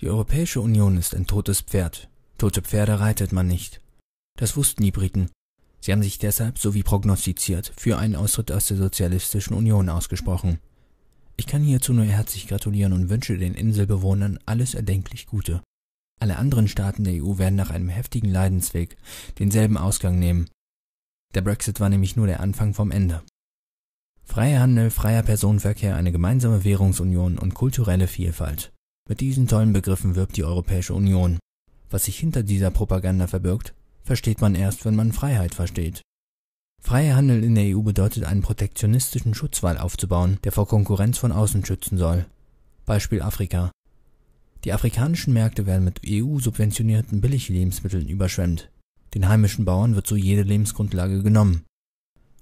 Die Europäische Union ist ein totes Pferd. Tote Pferde reitet man nicht. Das wussten die Briten. Sie haben sich deshalb, so wie prognostiziert, für einen Austritt aus der Sozialistischen Union ausgesprochen. Ich kann hierzu nur herzlich gratulieren und wünsche den Inselbewohnern alles erdenklich Gute. Alle anderen Staaten der EU werden nach einem heftigen Leidensweg denselben Ausgang nehmen. Der Brexit war nämlich nur der Anfang vom Ende. Freier Handel, freier Personenverkehr, eine gemeinsame Währungsunion und kulturelle Vielfalt. Mit diesen tollen Begriffen wirbt die Europäische Union. Was sich hinter dieser Propaganda verbirgt, versteht man erst, wenn man Freiheit versteht. Freier Handel in der EU bedeutet einen protektionistischen Schutzwall aufzubauen, der vor Konkurrenz von außen schützen soll. Beispiel Afrika. Die afrikanischen Märkte werden mit EU-subventionierten Billiglebensmitteln überschwemmt. Den heimischen Bauern wird so jede Lebensgrundlage genommen.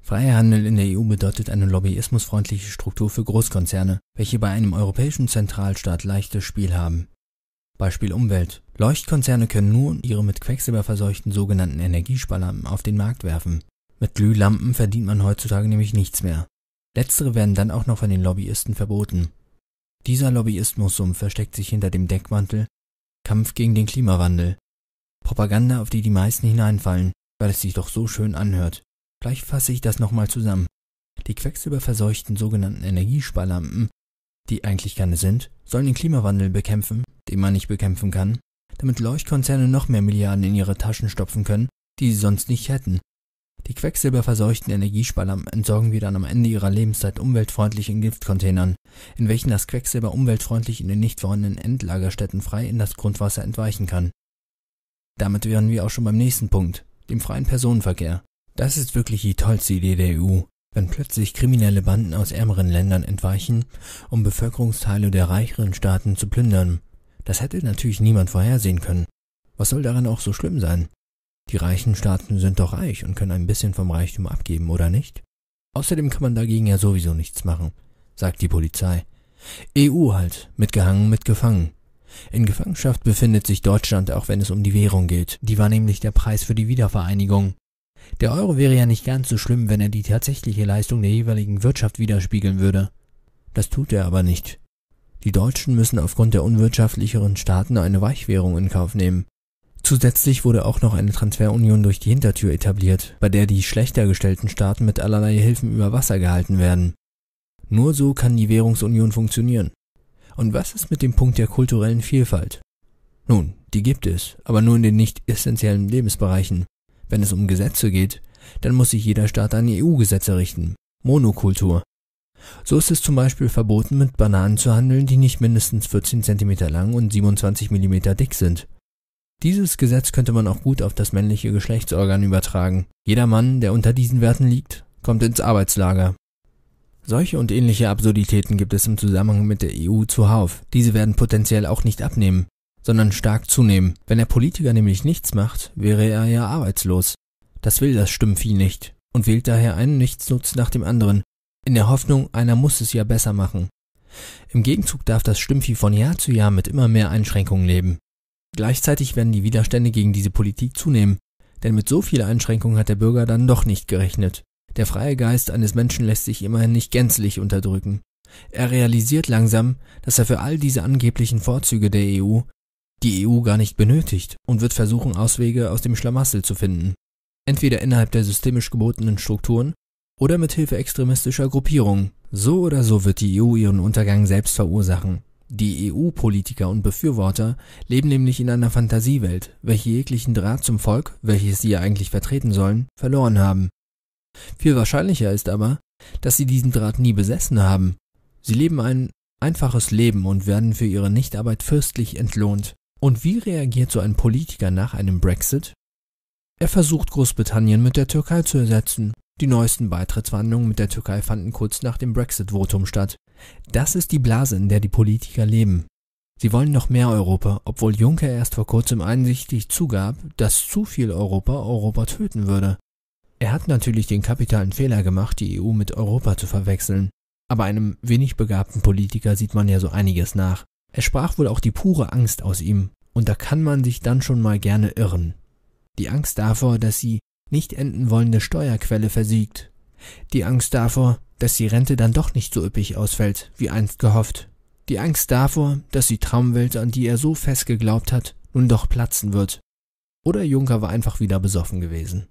Freier Handel in der EU bedeutet eine lobbyismusfreundliche Struktur für Großkonzerne, welche bei einem europäischen Zentralstaat leichtes Spiel haben. Beispiel Umwelt. Leuchtkonzerne können nur ihre mit Quecksilber verseuchten sogenannten Energiesparlampen auf den Markt werfen. Mit Glühlampen verdient man heutzutage nämlich nichts mehr. Letztere werden dann auch noch von den Lobbyisten verboten. Dieser Lobbyismussumpf versteckt sich hinter dem Deckmantel Kampf gegen den Klimawandel. Propaganda, auf die die meisten hineinfallen, weil es sich doch so schön anhört. Gleich fasse ich das nochmal zusammen. Die quecksilberverseuchten sogenannten Energiesparlampen, die eigentlich keine sind, sollen den Klimawandel bekämpfen, den man nicht bekämpfen kann, damit Leuchtkonzerne noch mehr Milliarden in ihre Taschen stopfen können, die sie sonst nicht hätten. Die quecksilberverseuchten Energiesparlampen entsorgen wir dann am Ende ihrer Lebenszeit umweltfreundlich in Giftcontainern, in welchen das Quecksilber umweltfreundlich in den nicht vorhandenen Endlagerstätten frei in das Grundwasser entweichen kann. Damit wären wir auch schon beim nächsten Punkt, dem freien Personenverkehr. Das ist wirklich die tollste Idee der EU, wenn plötzlich kriminelle Banden aus ärmeren Ländern entweichen, um Bevölkerungsteile der reicheren Staaten zu plündern. Das hätte natürlich niemand vorhersehen können. Was soll daran auch so schlimm sein? Die reichen Staaten sind doch reich und können ein bisschen vom Reichtum abgeben, oder nicht? Außerdem kann man dagegen ja sowieso nichts machen, sagt die Polizei. EU halt, mitgehangen, mitgefangen. In Gefangenschaft befindet sich Deutschland, auch wenn es um die Währung geht. Die war nämlich der Preis für die Wiedervereinigung. Der Euro wäre ja nicht ganz so schlimm, wenn er die tatsächliche Leistung der jeweiligen Wirtschaft widerspiegeln würde. Das tut er aber nicht. Die Deutschen müssen aufgrund der unwirtschaftlicheren Staaten eine Weichwährung in Kauf nehmen. Zusätzlich wurde auch noch eine Transferunion durch die Hintertür etabliert, bei der die schlechter gestellten Staaten mit allerlei Hilfen über Wasser gehalten werden. Nur so kann die Währungsunion funktionieren. Und was ist mit dem Punkt der kulturellen Vielfalt? Nun, die gibt es, aber nur in den nicht essentiellen Lebensbereichen. Wenn es um Gesetze geht, dann muss sich jeder Staat an EU-Gesetze richten. Monokultur. So ist es zum Beispiel verboten, mit Bananen zu handeln, die nicht mindestens 14 cm lang und 27 mm dick sind. Dieses Gesetz könnte man auch gut auf das männliche Geschlechtsorgan übertragen. Jeder Mann, der unter diesen Werten liegt, kommt ins Arbeitslager. Solche und ähnliche Absurditäten gibt es im Zusammenhang mit der EU zuhauf. Diese werden potenziell auch nicht abnehmen sondern stark zunehmen. Wenn der Politiker nämlich nichts macht, wäre er ja arbeitslos. Das will das Stimmvieh nicht und wählt daher einen Nichtsnutz nach dem anderen, in der Hoffnung, einer muss es ja besser machen. Im Gegenzug darf das Stimmvieh von Jahr zu Jahr mit immer mehr Einschränkungen leben. Gleichzeitig werden die Widerstände gegen diese Politik zunehmen, denn mit so viel Einschränkungen hat der Bürger dann doch nicht gerechnet. Der freie Geist eines Menschen lässt sich immerhin nicht gänzlich unterdrücken. Er realisiert langsam, dass er für all diese angeblichen Vorzüge der EU die EU gar nicht benötigt und wird versuchen, Auswege aus dem Schlamassel zu finden. Entweder innerhalb der systemisch gebotenen Strukturen oder mit Hilfe extremistischer Gruppierungen. So oder so wird die EU ihren Untergang selbst verursachen. Die EU-Politiker und Befürworter leben nämlich in einer Fantasiewelt, welche jeglichen Draht zum Volk, welches sie ja eigentlich vertreten sollen, verloren haben. Viel wahrscheinlicher ist aber, dass sie diesen Draht nie besessen haben. Sie leben ein einfaches Leben und werden für ihre Nichtarbeit fürstlich entlohnt. Und wie reagiert so ein Politiker nach einem Brexit? Er versucht Großbritannien mit der Türkei zu ersetzen. Die neuesten Beitrittsverhandlungen mit der Türkei fanden kurz nach dem Brexit-Votum statt. Das ist die Blase, in der die Politiker leben. Sie wollen noch mehr Europa, obwohl Juncker erst vor kurzem einsichtig zugab, dass zu viel Europa Europa töten würde. Er hat natürlich den kapitalen Fehler gemacht, die EU mit Europa zu verwechseln. Aber einem wenig begabten Politiker sieht man ja so einiges nach. Es sprach wohl auch die pure Angst aus ihm, und da kann man sich dann schon mal gerne irren. Die Angst davor, dass die nicht enden wollende Steuerquelle versiegt. Die Angst davor, dass die Rente dann doch nicht so üppig ausfällt, wie einst gehofft. Die Angst davor, dass die Traumwelt, an die er so fest geglaubt hat, nun doch platzen wird. Oder Juncker war einfach wieder besoffen gewesen.